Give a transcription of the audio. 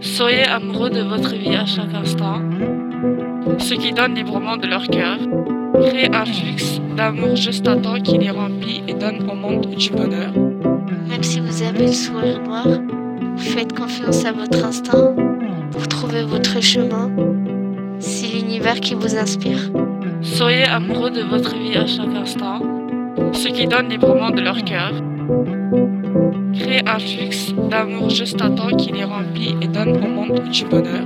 Soyez amoureux de votre vie à chaque instant. Ceux qui donnent librement de leur cœur créent un flux d'amour juste à temps qui les remplit et donne au monde du bonheur. Même si vous avez le sourire noir, vous faites confiance à votre instinct pour trouver votre chemin. C'est l'univers qui vous inspire. Soyez amoureux de votre vie à chaque instant. Ceux qui donnent librement de leur cœur un flux d'amour juste à temps qui les remplit et donne au monde du bonheur.